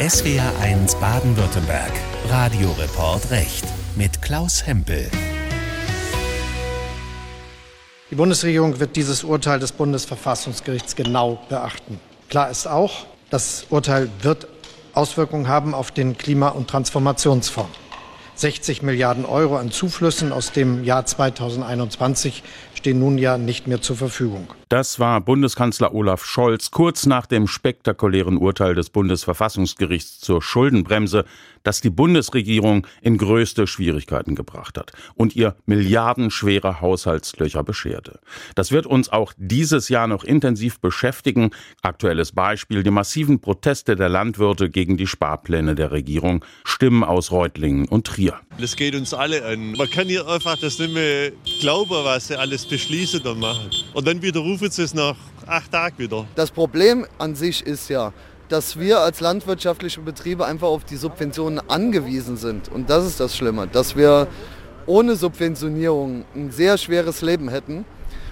SWR1 Baden-Württemberg. Radioreport Recht mit Klaus Hempel. Die Bundesregierung wird dieses Urteil des Bundesverfassungsgerichts genau beachten. Klar ist auch, das Urteil wird Auswirkungen haben auf den Klima- und Transformationsfonds. 60 Milliarden Euro an Zuflüssen aus dem Jahr 2021 stehen nun ja nicht mehr zur Verfügung. Das war Bundeskanzler Olaf Scholz kurz nach dem spektakulären Urteil des Bundesverfassungsgerichts zur Schuldenbremse, das die Bundesregierung in größte Schwierigkeiten gebracht hat und ihr milliardenschwere Haushaltslöcher bescherte. Das wird uns auch dieses Jahr noch intensiv beschäftigen. Aktuelles Beispiel die massiven Proteste der Landwirte gegen die Sparpläne der Regierung, Stimmen aus Reutlingen und Trier. Das geht uns alle an. Man kann hier einfach das nicht mehr glauben, was sie alles beschließen und machen. Und dann sie es nach acht Tagen wieder. Das Problem an sich ist ja, dass wir als landwirtschaftliche Betriebe einfach auf die Subventionen angewiesen sind. Und das ist das Schlimme, dass wir ohne Subventionierung ein sehr schweres Leben hätten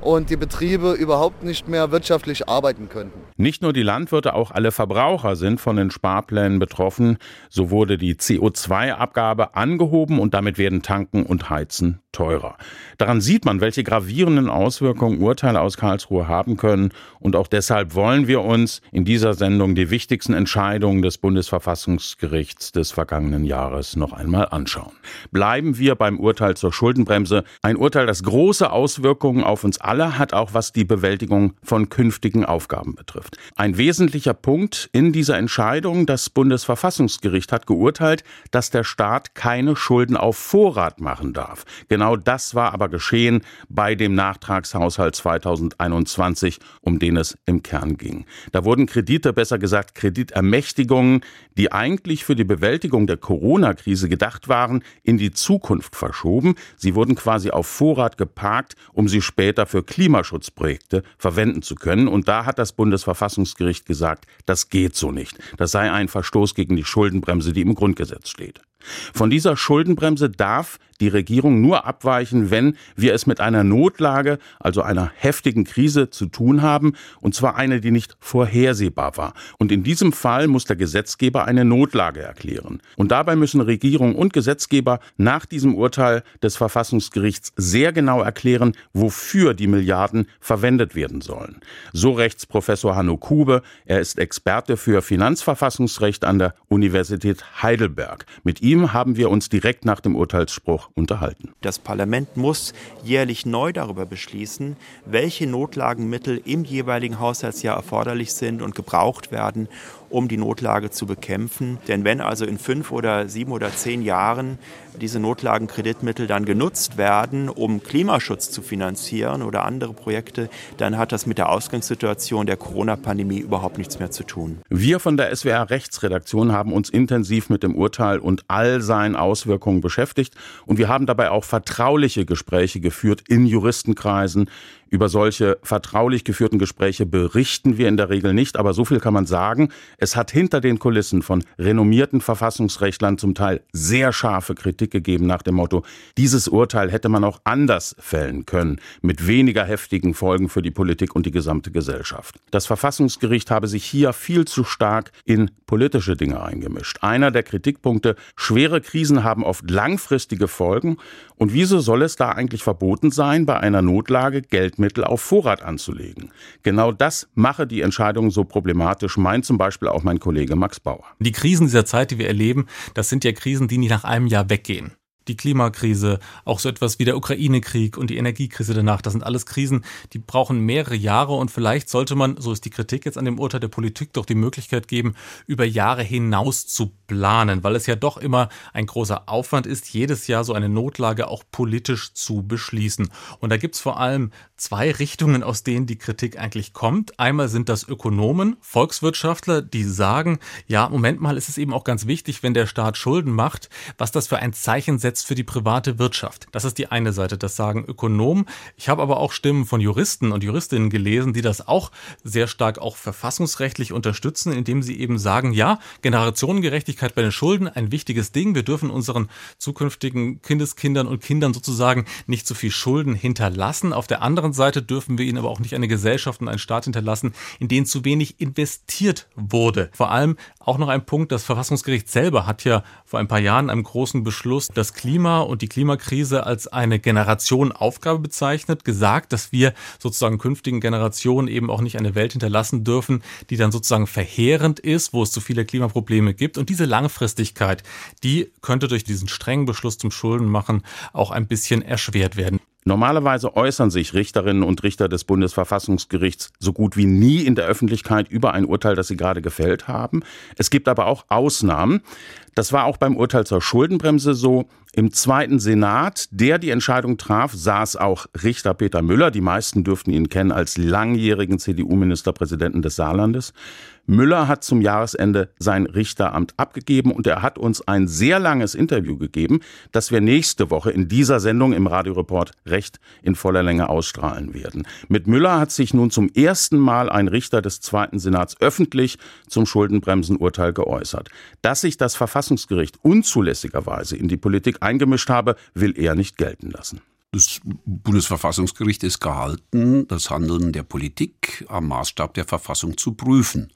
und die Betriebe überhaupt nicht mehr wirtschaftlich arbeiten könnten. Nicht nur die Landwirte, auch alle Verbraucher sind von den Sparplänen betroffen. So wurde die CO2-Abgabe angehoben und damit werden Tanken und Heizen teurer. Daran sieht man, welche gravierenden Auswirkungen Urteile aus Karlsruhe haben können. Und auch deshalb wollen wir uns in dieser Sendung die wichtigsten Entscheidungen des Bundesverfassungsgerichts des vergangenen Jahres noch einmal anschauen. Bleiben wir beim Urteil zur Schuldenbremse. Ein Urteil, das große Auswirkungen auf uns alle hat, auch was die Bewältigung von künftigen Aufgaben betrifft. Ein wesentlicher Punkt in dieser Entscheidung, das Bundesverfassungsgericht hat geurteilt, dass der Staat keine Schulden auf Vorrat machen darf. Genau das war aber geschehen bei dem Nachtragshaushalt 2021, um den es im Kern ging. Da wurden Kredite, besser gesagt Kreditermächtigungen, die eigentlich für die Bewältigung der Corona-Krise gedacht waren, in die Zukunft verschoben. Sie wurden quasi auf Vorrat geparkt, um sie später für Klimaschutzprojekte verwenden zu können. Und da hat das Bundesverfassungsgericht gesagt, das geht so nicht. Das sei ein Verstoß gegen die Schuldenbremse, die im Grundgesetz steht. Von dieser Schuldenbremse darf die Regierung nur abweichen, wenn wir es mit einer Notlage, also einer heftigen Krise zu tun haben, und zwar eine, die nicht vorhersehbar war. Und in diesem Fall muss der Gesetzgeber eine Notlage erklären. Und dabei müssen Regierung und Gesetzgeber nach diesem Urteil des Verfassungsgerichts sehr genau erklären, wofür die Milliarden verwendet werden sollen. So Rechtsprofessor Hanno Kube, er ist Experte für Finanzverfassungsrecht an der Universität Heidelberg. Mit ihm haben wir uns direkt nach dem Urteilsspruch unterhalten. Das Parlament muss jährlich neu darüber beschließen, welche Notlagenmittel im jeweiligen Haushaltsjahr erforderlich sind und gebraucht werden, um die Notlage zu bekämpfen. Denn wenn also in fünf oder sieben oder zehn Jahren diese Notlagenkreditmittel dann genutzt werden, um Klimaschutz zu finanzieren oder andere Projekte, dann hat das mit der Ausgangssituation der Corona-Pandemie überhaupt nichts mehr zu tun. Wir von der SWR Rechtsredaktion haben uns intensiv mit dem Urteil und all seinen Auswirkungen beschäftigt und wir haben dabei auch vertrauliche Gespräche geführt in Juristenkreisen, über solche vertraulich geführten Gespräche berichten wir in der Regel nicht, aber so viel kann man sagen. Es hat hinter den Kulissen von renommierten Verfassungsrechtlern zum Teil sehr scharfe Kritik gegeben nach dem Motto, dieses Urteil hätte man auch anders fällen können, mit weniger heftigen Folgen für die Politik und die gesamte Gesellschaft. Das Verfassungsgericht habe sich hier viel zu stark in politische Dinge eingemischt. Einer der Kritikpunkte, schwere Krisen haben oft langfristige Folgen und wieso soll es da eigentlich verboten sein, bei einer Notlage Geld Geldmittel auf Vorrat anzulegen. Genau das mache die Entscheidung so problematisch, meint zum Beispiel auch mein Kollege Max Bauer. Die Krisen dieser Zeit, die wir erleben, das sind ja Krisen, die nicht nach einem Jahr weggehen die Klimakrise, auch so etwas wie der Ukraine-Krieg und die Energiekrise danach. Das sind alles Krisen, die brauchen mehrere Jahre und vielleicht sollte man, so ist die Kritik jetzt an dem Urteil der Politik, doch die Möglichkeit geben, über Jahre hinaus zu planen, weil es ja doch immer ein großer Aufwand ist, jedes Jahr so eine Notlage auch politisch zu beschließen. Und da gibt's vor allem zwei Richtungen, aus denen die Kritik eigentlich kommt. Einmal sind das Ökonomen, Volkswirtschaftler, die sagen, ja, Moment mal, ist es eben auch ganz wichtig, wenn der Staat Schulden macht, was das für ein Zeichen setzt für die private Wirtschaft. Das ist die eine Seite, das sagen Ökonomen. Ich habe aber auch Stimmen von Juristen und Juristinnen gelesen, die das auch sehr stark auch verfassungsrechtlich unterstützen, indem sie eben sagen, ja, Generationengerechtigkeit Langfristigkeit bei den Schulden ein wichtiges Ding. Wir dürfen unseren zukünftigen Kindeskindern und Kindern sozusagen nicht zu viel Schulden hinterlassen. Auf der anderen Seite dürfen wir ihnen aber auch nicht eine Gesellschaft und einen Staat hinterlassen, in denen zu wenig investiert wurde. Vor allem auch noch ein Punkt, das Verfassungsgericht selber hat ja vor ein paar Jahren einem großen Beschluss das Klima und die Klimakrise als eine Generation Aufgabe bezeichnet, gesagt, dass wir sozusagen künftigen Generationen eben auch nicht eine Welt hinterlassen dürfen, die dann sozusagen verheerend ist, wo es zu viele Klimaprobleme gibt. Und diese Langfristigkeit, die könnte durch diesen strengen Beschluss zum Schuldenmachen auch ein bisschen erschwert werden. Normalerweise äußern sich Richterinnen und Richter des Bundesverfassungsgerichts so gut wie nie in der Öffentlichkeit über ein Urteil, das sie gerade gefällt haben. Es gibt aber auch Ausnahmen. Das war auch beim Urteil zur Schuldenbremse so. Im zweiten Senat, der die Entscheidung traf, saß auch Richter Peter Müller. Die meisten dürften ihn kennen als langjährigen CDU-Ministerpräsidenten des Saarlandes. Müller hat zum Jahresende sein Richteramt abgegeben und er hat uns ein sehr langes Interview gegeben, das wir nächste Woche in dieser Sendung im Radioreport Recht in voller Länge ausstrahlen werden. Mit Müller hat sich nun zum ersten Mal ein Richter des zweiten Senats öffentlich zum Schuldenbremsenurteil geäußert. Dass sich das Verfassungsgericht unzulässigerweise in die Politik eingemischt habe, will er nicht gelten lassen. Das Bundesverfassungsgericht ist gehalten, das Handeln der Politik am Maßstab der Verfassung zu prüfen.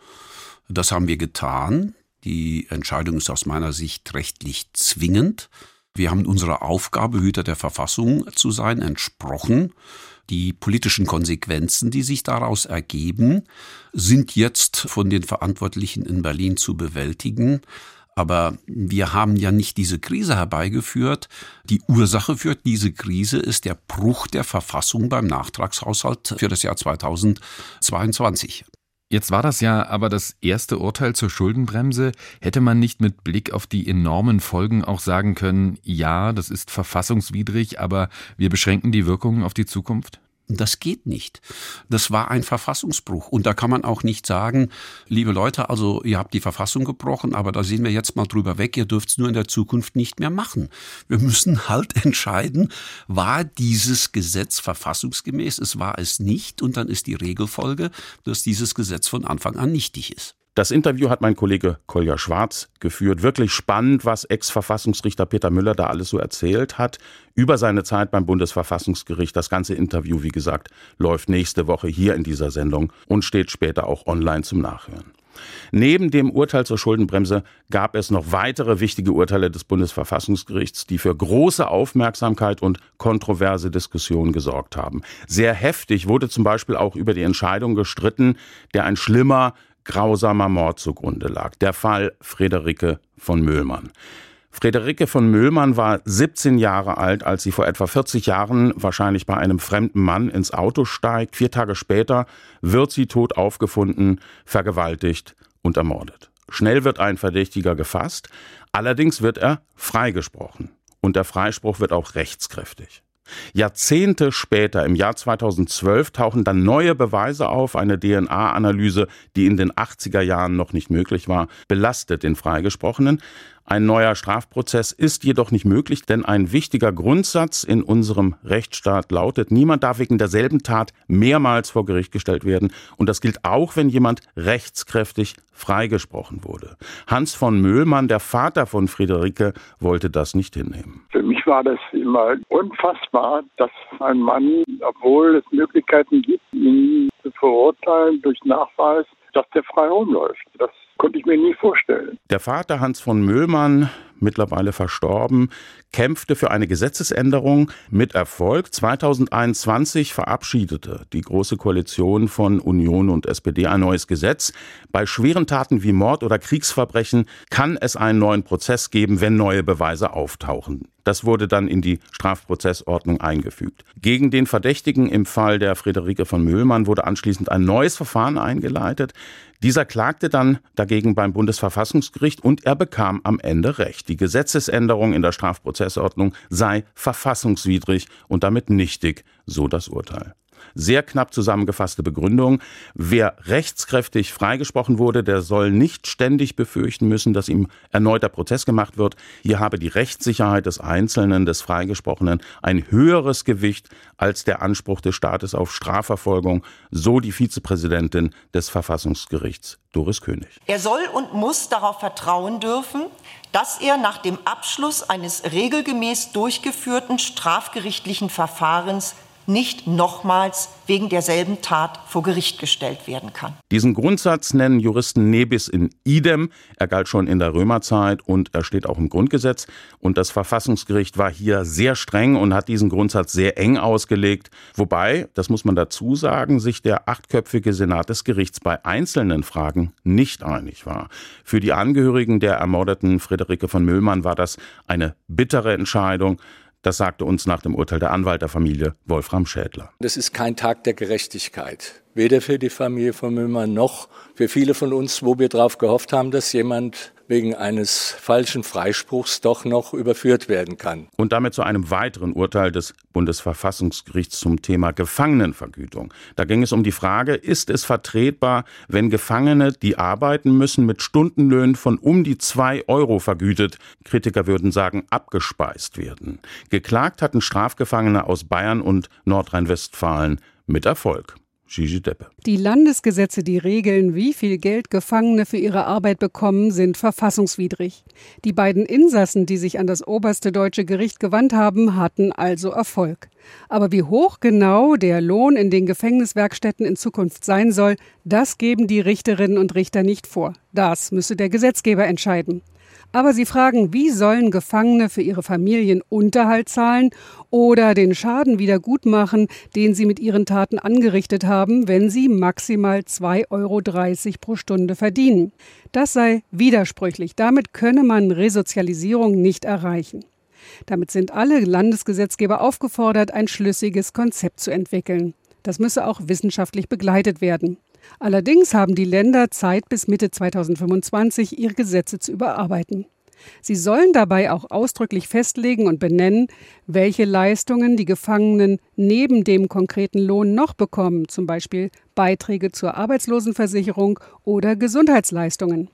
Das haben wir getan. Die Entscheidung ist aus meiner Sicht rechtlich zwingend. Wir haben unserer Aufgabe, Hüter der Verfassung zu sein, entsprochen. Die politischen Konsequenzen, die sich daraus ergeben, sind jetzt von den Verantwortlichen in Berlin zu bewältigen. Aber wir haben ja nicht diese Krise herbeigeführt. Die Ursache für diese Krise ist der Bruch der Verfassung beim Nachtragshaushalt für das Jahr 2022. Jetzt war das ja aber das erste Urteil zur Schuldenbremse. Hätte man nicht mit Blick auf die enormen Folgen auch sagen können, ja, das ist verfassungswidrig, aber wir beschränken die Wirkungen auf die Zukunft? Das geht nicht. Das war ein Verfassungsbruch. Und da kann man auch nicht sagen, liebe Leute, also ihr habt die Verfassung gebrochen, aber da sehen wir jetzt mal drüber weg, ihr dürft es nur in der Zukunft nicht mehr machen. Wir müssen halt entscheiden, war dieses Gesetz verfassungsgemäß, es war es nicht, und dann ist die Regelfolge, dass dieses Gesetz von Anfang an nichtig ist. Das Interview hat mein Kollege Kolja Schwarz geführt. Wirklich spannend, was Ex-Verfassungsrichter Peter Müller da alles so erzählt hat über seine Zeit beim Bundesverfassungsgericht. Das ganze Interview, wie gesagt, läuft nächste Woche hier in dieser Sendung und steht später auch online zum Nachhören. Neben dem Urteil zur Schuldenbremse gab es noch weitere wichtige Urteile des Bundesverfassungsgerichts, die für große Aufmerksamkeit und kontroverse Diskussionen gesorgt haben. Sehr heftig wurde zum Beispiel auch über die Entscheidung gestritten, der ein schlimmer grausamer Mord zugrunde lag. Der Fall Friederike von Müllmann. Friederike von Müllmann war 17 Jahre alt, als sie vor etwa 40 Jahren wahrscheinlich bei einem fremden Mann ins Auto steigt. Vier Tage später wird sie tot aufgefunden, vergewaltigt und ermordet. Schnell wird ein Verdächtiger gefasst, allerdings wird er freigesprochen. Und der Freispruch wird auch rechtskräftig. Jahrzehnte später, im Jahr 2012, tauchen dann neue Beweise auf. Eine DNA-Analyse, die in den 80er Jahren noch nicht möglich war, belastet den Freigesprochenen. Ein neuer Strafprozess ist jedoch nicht möglich, denn ein wichtiger Grundsatz in unserem Rechtsstaat lautet, niemand darf wegen derselben Tat mehrmals vor Gericht gestellt werden. Und das gilt auch, wenn jemand rechtskräftig freigesprochen wurde. Hans von Möhlmann, der Vater von Friederike, wollte das nicht hinnehmen. Für mich war das immer unfassbar, dass ein Mann, obwohl es Möglichkeiten gibt, ihn zu verurteilen durch Nachweis, dass der frei rumläuft. Das konnte ich mir nie vorstellen. Der Vater Hans von Müllmann, mittlerweile verstorben, kämpfte für eine Gesetzesänderung mit Erfolg. 2021 verabschiedete die Große Koalition von Union und SPD ein neues Gesetz. Bei schweren Taten wie Mord oder Kriegsverbrechen kann es einen neuen Prozess geben, wenn neue Beweise auftauchen. Das wurde dann in die Strafprozessordnung eingefügt. Gegen den Verdächtigen im Fall der Friederike von Müllmann wurde anschließend ein neues Verfahren eingeleitet. Dieser klagte dann dagegen beim Bundesverfassungsgericht und er bekam am Ende Recht. Die Gesetzesänderung in der Strafprozessordnung sei verfassungswidrig und damit nichtig, so das Urteil. Sehr knapp zusammengefasste Begründung. Wer rechtskräftig freigesprochen wurde, der soll nicht ständig befürchten müssen, dass ihm erneuter Prozess gemacht wird. Hier habe die Rechtssicherheit des Einzelnen, des Freigesprochenen ein höheres Gewicht als der Anspruch des Staates auf Strafverfolgung, so die Vizepräsidentin des Verfassungsgerichts Doris König. Er soll und muss darauf vertrauen dürfen, dass er nach dem Abschluss eines regelgemäß durchgeführten strafgerichtlichen Verfahrens nicht nochmals wegen derselben Tat vor Gericht gestellt werden kann. Diesen Grundsatz nennen Juristen Nebis in idem. Er galt schon in der Römerzeit und er steht auch im Grundgesetz. Und das Verfassungsgericht war hier sehr streng und hat diesen Grundsatz sehr eng ausgelegt. Wobei, das muss man dazu sagen, sich der achtköpfige Senat des Gerichts bei einzelnen Fragen nicht einig war. Für die Angehörigen der ermordeten Friederike von Müllmann war das eine bittere Entscheidung. Das sagte uns nach dem Urteil der Anwalt der Familie Wolfram Schädler. Das ist kein Tag der Gerechtigkeit. Weder für die Familie von Müller noch für viele von uns, wo wir darauf gehofft haben, dass jemand wegen eines falschen Freispruchs doch noch überführt werden kann. Und damit zu einem weiteren Urteil des Bundesverfassungsgerichts zum Thema Gefangenenvergütung. Da ging es um die Frage, ist es vertretbar, wenn Gefangene, die arbeiten müssen, mit Stundenlöhnen von um die zwei Euro vergütet, Kritiker würden sagen, abgespeist werden. Geklagt hatten Strafgefangene aus Bayern und Nordrhein-Westfalen mit Erfolg. Gigi Deppe. Die Landesgesetze, die regeln, wie viel Geld Gefangene für ihre Arbeit bekommen, sind verfassungswidrig. Die beiden Insassen, die sich an das oberste deutsche Gericht gewandt haben, hatten also Erfolg. Aber wie hoch genau der Lohn in den Gefängniswerkstätten in Zukunft sein soll, das geben die Richterinnen und Richter nicht vor. Das müsse der Gesetzgeber entscheiden. Aber sie fragen, wie sollen Gefangene für ihre Familien Unterhalt zahlen oder den Schaden wieder gut machen, den sie mit ihren Taten angerichtet haben, wenn sie maximal 2,30 Euro pro Stunde verdienen. Das sei widersprüchlich. Damit könne man Resozialisierung nicht erreichen. Damit sind alle Landesgesetzgeber aufgefordert, ein schlüssiges Konzept zu entwickeln. Das müsse auch wissenschaftlich begleitet werden. Allerdings haben die Länder Zeit bis Mitte 2025, ihre Gesetze zu überarbeiten. Sie sollen dabei auch ausdrücklich festlegen und benennen, welche Leistungen die Gefangenen neben dem konkreten Lohn noch bekommen, zum Beispiel Beiträge zur Arbeitslosenversicherung oder Gesundheitsleistungen.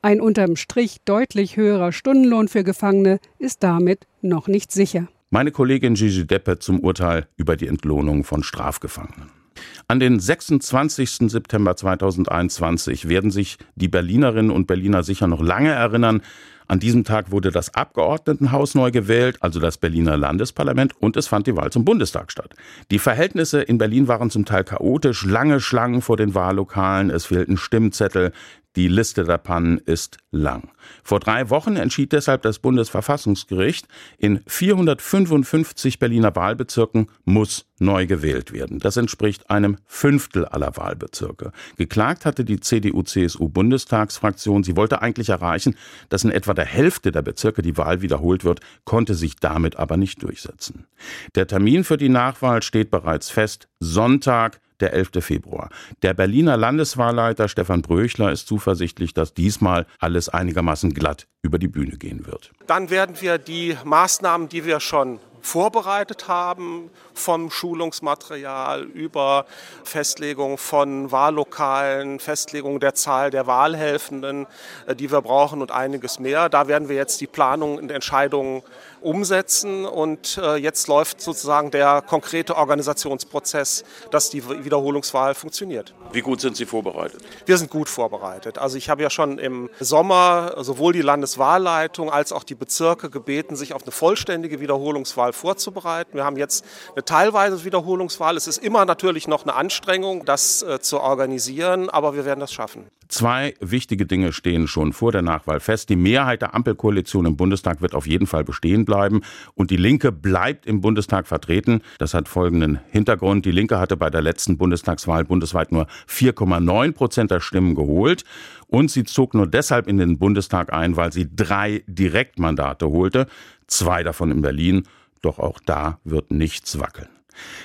Ein unterm Strich deutlich höherer Stundenlohn für Gefangene ist damit noch nicht sicher. Meine Kollegin Gigi Deppe zum Urteil über die Entlohnung von Strafgefangenen. An den 26. September 2021 werden sich die Berlinerinnen und Berliner sicher noch lange erinnern. An diesem Tag wurde das Abgeordnetenhaus neu gewählt, also das Berliner Landesparlament, und es fand die Wahl zum Bundestag statt. Die Verhältnisse in Berlin waren zum Teil chaotisch, lange Schlangen vor den Wahllokalen, es fehlten Stimmzettel, die Liste der Pannen ist lang. Vor drei Wochen entschied deshalb das Bundesverfassungsgericht, in 455 Berliner Wahlbezirken muss neu gewählt werden. Das entspricht einem Fünftel aller Wahlbezirke. Geklagt hatte die CDU-CSU-Bundestagsfraktion. Sie wollte eigentlich erreichen, dass in etwa der Hälfte der Bezirke die Wahl wiederholt wird, konnte sich damit aber nicht durchsetzen. Der Termin für die Nachwahl steht bereits fest. Sonntag, der 11. Februar. Der Berliner Landeswahlleiter Stefan Bröchler ist zuversichtlich, dass diesmal alles einigermaßen glatt über die Bühne gehen wird. Dann werden wir die Maßnahmen, die wir schon vorbereitet haben, vom Schulungsmaterial über Festlegung von Wahllokalen, Festlegung der Zahl der Wahlhelfenden, äh, die wir brauchen und einiges mehr. Da werden wir jetzt die Planungen und Entscheidungen umsetzen und äh, jetzt läuft sozusagen der konkrete Organisationsprozess, dass die Wiederholungswahl funktioniert. Wie gut sind Sie vorbereitet? Wir sind gut vorbereitet. Also ich habe ja schon im Sommer sowohl die Landeswahlleitung als auch die Bezirke gebeten, sich auf eine vollständige Wiederholungswahl vorzubereiten. Wir haben jetzt eine teilweise Wiederholungswahl. Es ist immer natürlich noch eine Anstrengung, das äh, zu organisieren, aber wir werden das schaffen. Zwei wichtige Dinge stehen schon vor der Nachwahl fest. Die Mehrheit der Ampelkoalition im Bundestag wird auf jeden Fall bestehen bleiben und die Linke bleibt im Bundestag vertreten. Das hat folgenden Hintergrund. Die Linke hatte bei der letzten Bundestagswahl bundesweit nur 4,9 Prozent der Stimmen geholt und sie zog nur deshalb in den Bundestag ein, weil sie drei Direktmandate holte, zwei davon in Berlin. Doch auch da wird nichts wackeln.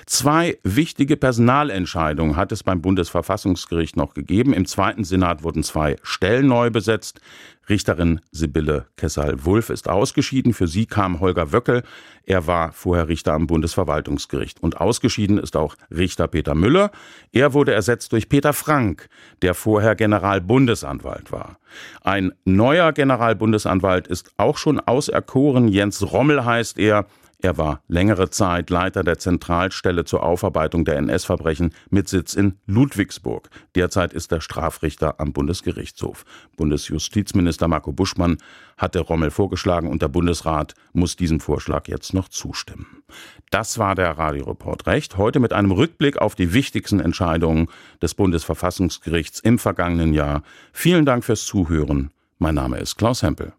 Zwei wichtige Personalentscheidungen hat es beim Bundesverfassungsgericht noch gegeben. Im zweiten Senat wurden zwei Stellen neu besetzt. Richterin Sibylle Kessel-Wulff ist ausgeschieden. Für sie kam Holger Wöckel. Er war vorher Richter am Bundesverwaltungsgericht. Und ausgeschieden ist auch Richter Peter Müller. Er wurde ersetzt durch Peter Frank, der vorher Generalbundesanwalt war. Ein neuer Generalbundesanwalt ist auch schon auserkoren. Jens Rommel heißt er. Er war längere Zeit Leiter der Zentralstelle zur Aufarbeitung der NS-Verbrechen mit Sitz in Ludwigsburg. Derzeit ist er Strafrichter am Bundesgerichtshof. Bundesjustizminister Marco Buschmann hatte Rommel vorgeschlagen und der Bundesrat muss diesem Vorschlag jetzt noch zustimmen. Das war der Radioreport Recht. Heute mit einem Rückblick auf die wichtigsten Entscheidungen des Bundesverfassungsgerichts im vergangenen Jahr. Vielen Dank fürs Zuhören. Mein Name ist Klaus Hempel.